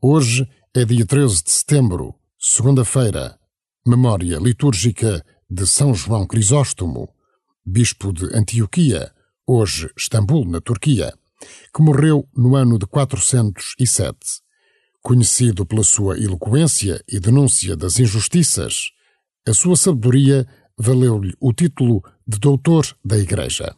Hoje é dia 13 de setembro, segunda-feira, memória litúrgica de São João Crisóstomo, bispo de Antioquia, hoje Istambul, na Turquia, que morreu no ano de 407. Conhecido pela sua eloquência e denúncia das injustiças, a sua sabedoria valeu-lhe o título de Doutor da Igreja.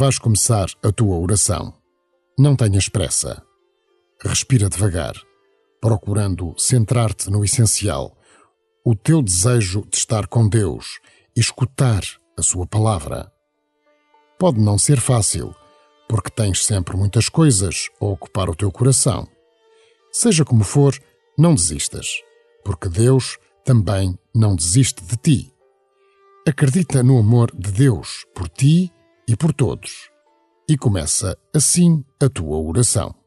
Vais começar a tua oração. Não tenhas pressa. Respira devagar, procurando centrar-te no essencial, o teu desejo de estar com Deus e escutar a Sua palavra. Pode não ser fácil, porque tens sempre muitas coisas a ocupar o teu coração. Seja como for, não desistas, porque Deus também não desiste de ti. Acredita no amor de Deus por ti e por todos. E começa assim a tua oração.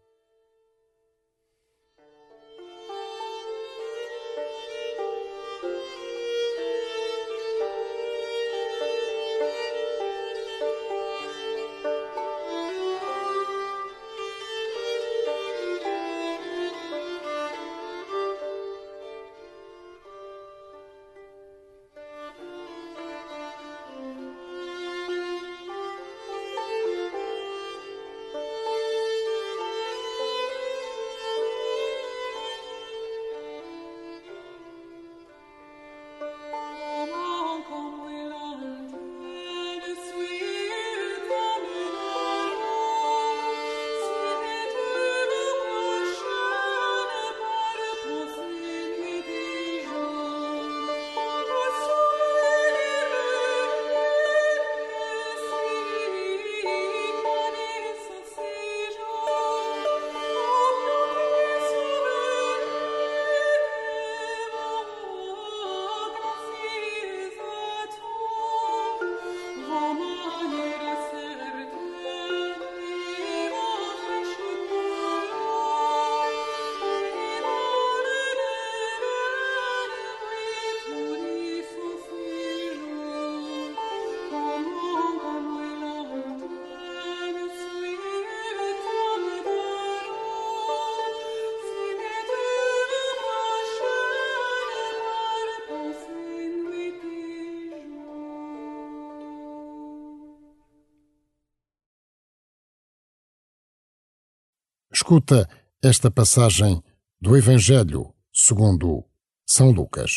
Escuta esta passagem do Evangelho segundo São Lucas.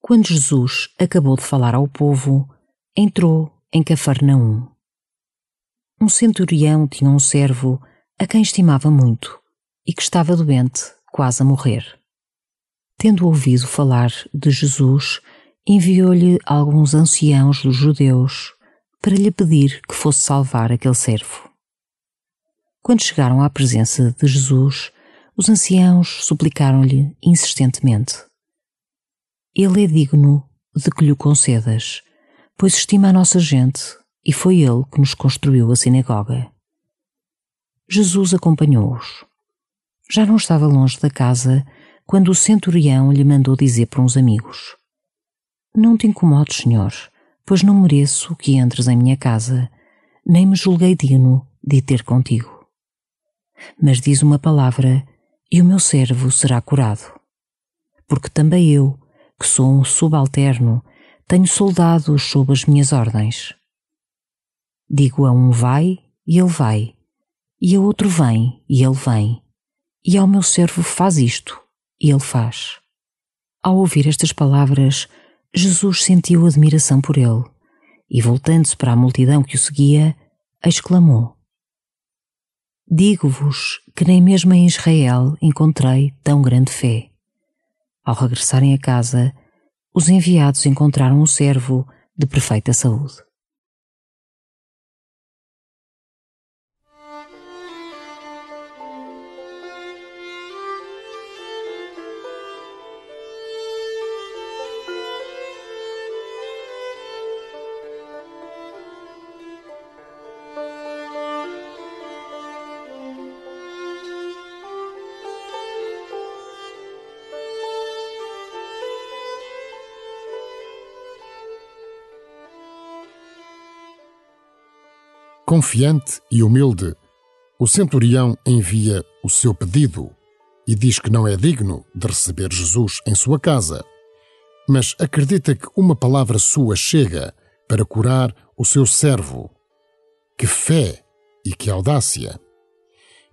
Quando Jesus acabou de falar ao povo, entrou em Cafarnaum. Um centurião tinha um servo a quem estimava muito e que estava doente, quase a morrer. Tendo ouvido falar de Jesus, enviou-lhe alguns anciãos dos judeus para lhe pedir que fosse salvar aquele servo. Quando chegaram à presença de Jesus, os anciãos suplicaram-lhe insistentemente: Ele é digno de que lhe concedas, pois estima a nossa gente e foi ele que nos construiu a sinagoga. Jesus acompanhou-os. Já não estava longe da casa quando o centurião lhe mandou dizer para uns amigos: Não te incomodes, Senhor, pois não mereço que entres em minha casa, nem me julguei digno de ter contigo mas diz uma palavra e o meu servo será curado. Porque também eu, que sou um subalterno, tenho soldados sob as minhas ordens. Digo a um vai e ele vai, E a outro vem, e ele vem. E ao meu servo faz isto, e ele faz. Ao ouvir estas palavras, Jesus sentiu admiração por ele, e voltando-se para a multidão que o seguia, exclamou: Digo-vos que nem mesmo em Israel encontrei tão grande fé. Ao regressarem a casa, os enviados encontraram um servo de perfeita saúde. Confiante e humilde, o centurião envia o seu pedido e diz que não é digno de receber Jesus em sua casa, mas acredita que uma palavra sua chega para curar o seu servo. Que fé e que audácia!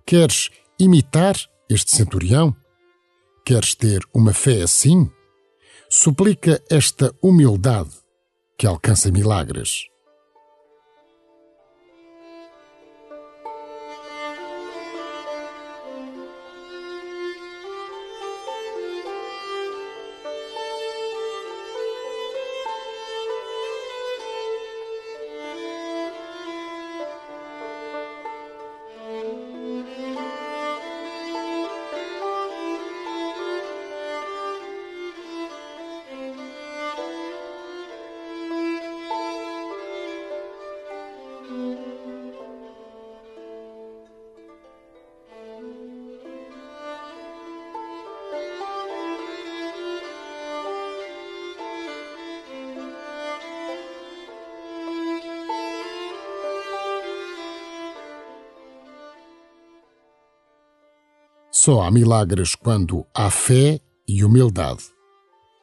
Queres imitar este centurião? Queres ter uma fé assim? Suplica esta humildade que alcança milagres. Só há milagres quando há fé e humildade.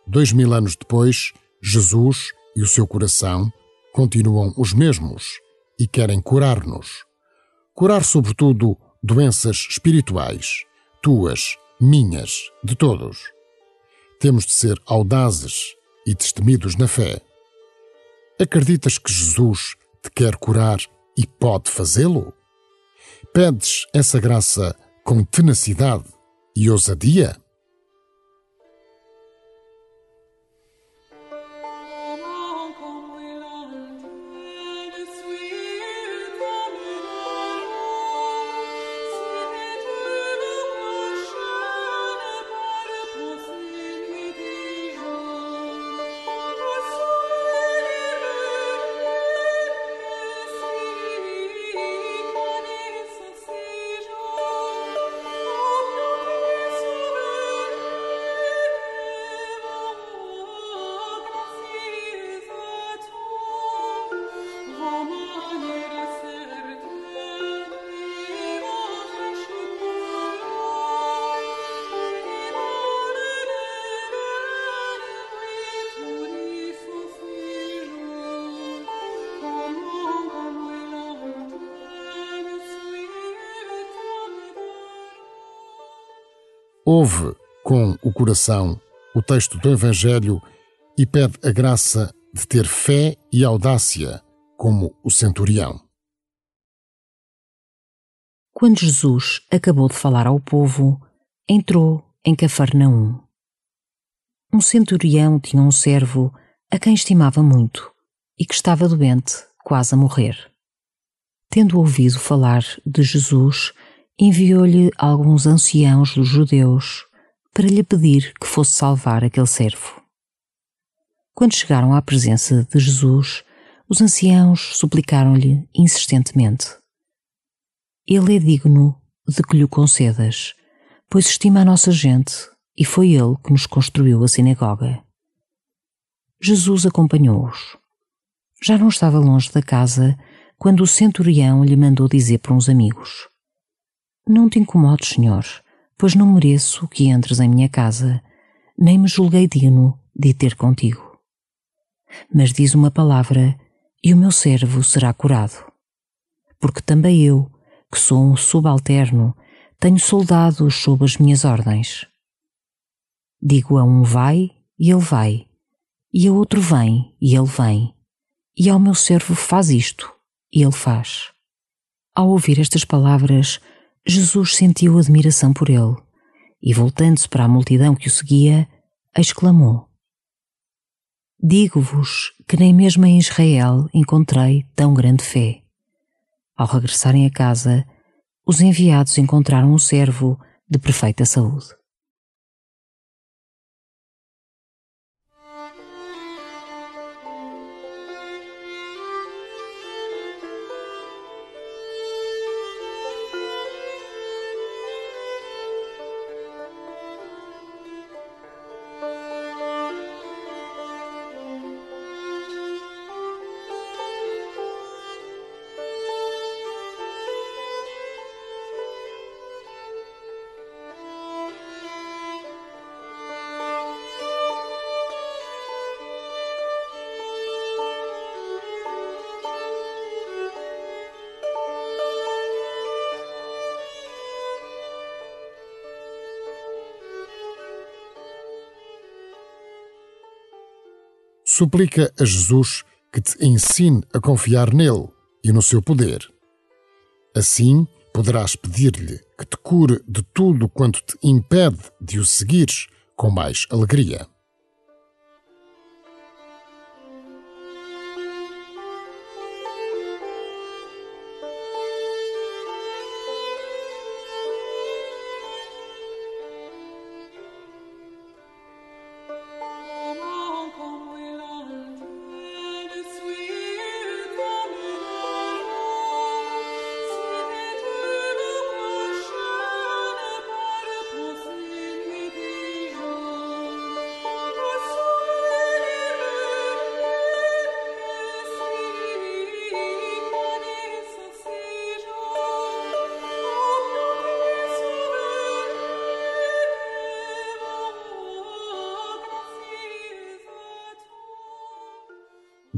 Dois mil anos depois, Jesus e o seu coração continuam os mesmos e querem curar-nos. Curar, sobretudo, doenças espirituais, tuas, minhas, de todos. Temos de ser audazes e destemidos na fé. Acreditas que Jesus te quer curar e pode fazê-lo? Pedes essa graça com tenacidade e ousadia? Ouve com o coração o texto do Evangelho e pede a graça de ter fé e audácia, como o centurião. Quando Jesus acabou de falar ao povo, entrou em Cafarnaum. Um centurião tinha um servo a quem estimava muito e que estava doente, quase a morrer. Tendo ouvido falar de Jesus, enviou-lhe alguns anciãos dos judeus para lhe pedir que fosse salvar aquele servo. Quando chegaram à presença de Jesus, os anciãos suplicaram-lhe insistentemente: Ele é digno de que lhe concedas, pois estima a nossa gente e foi ele que nos construiu a sinagoga. Jesus acompanhou-os. Já não estava longe da casa quando o centurião lhe mandou dizer para uns amigos: não te incomodes, Senhor, pois não mereço que entres em minha casa, nem me julguei digno de ter contigo. Mas diz uma palavra e o meu servo será curado. Porque também eu, que sou um subalterno, tenho soldados sob as minhas ordens. Digo a um vai e ele vai, e a outro vem e ele vem, e ao meu servo faz isto e ele faz. Ao ouvir estas palavras, Jesus sentiu admiração por ele e, voltando-se para a multidão que o seguia, exclamou: Digo-vos que nem mesmo em Israel encontrei tão grande fé. Ao regressarem a casa, os enviados encontraram um servo de perfeita saúde. Suplica a Jesus que te ensine a confiar nele e no seu poder. Assim, poderás pedir-lhe que te cure de tudo quanto te impede de o seguires com mais alegria.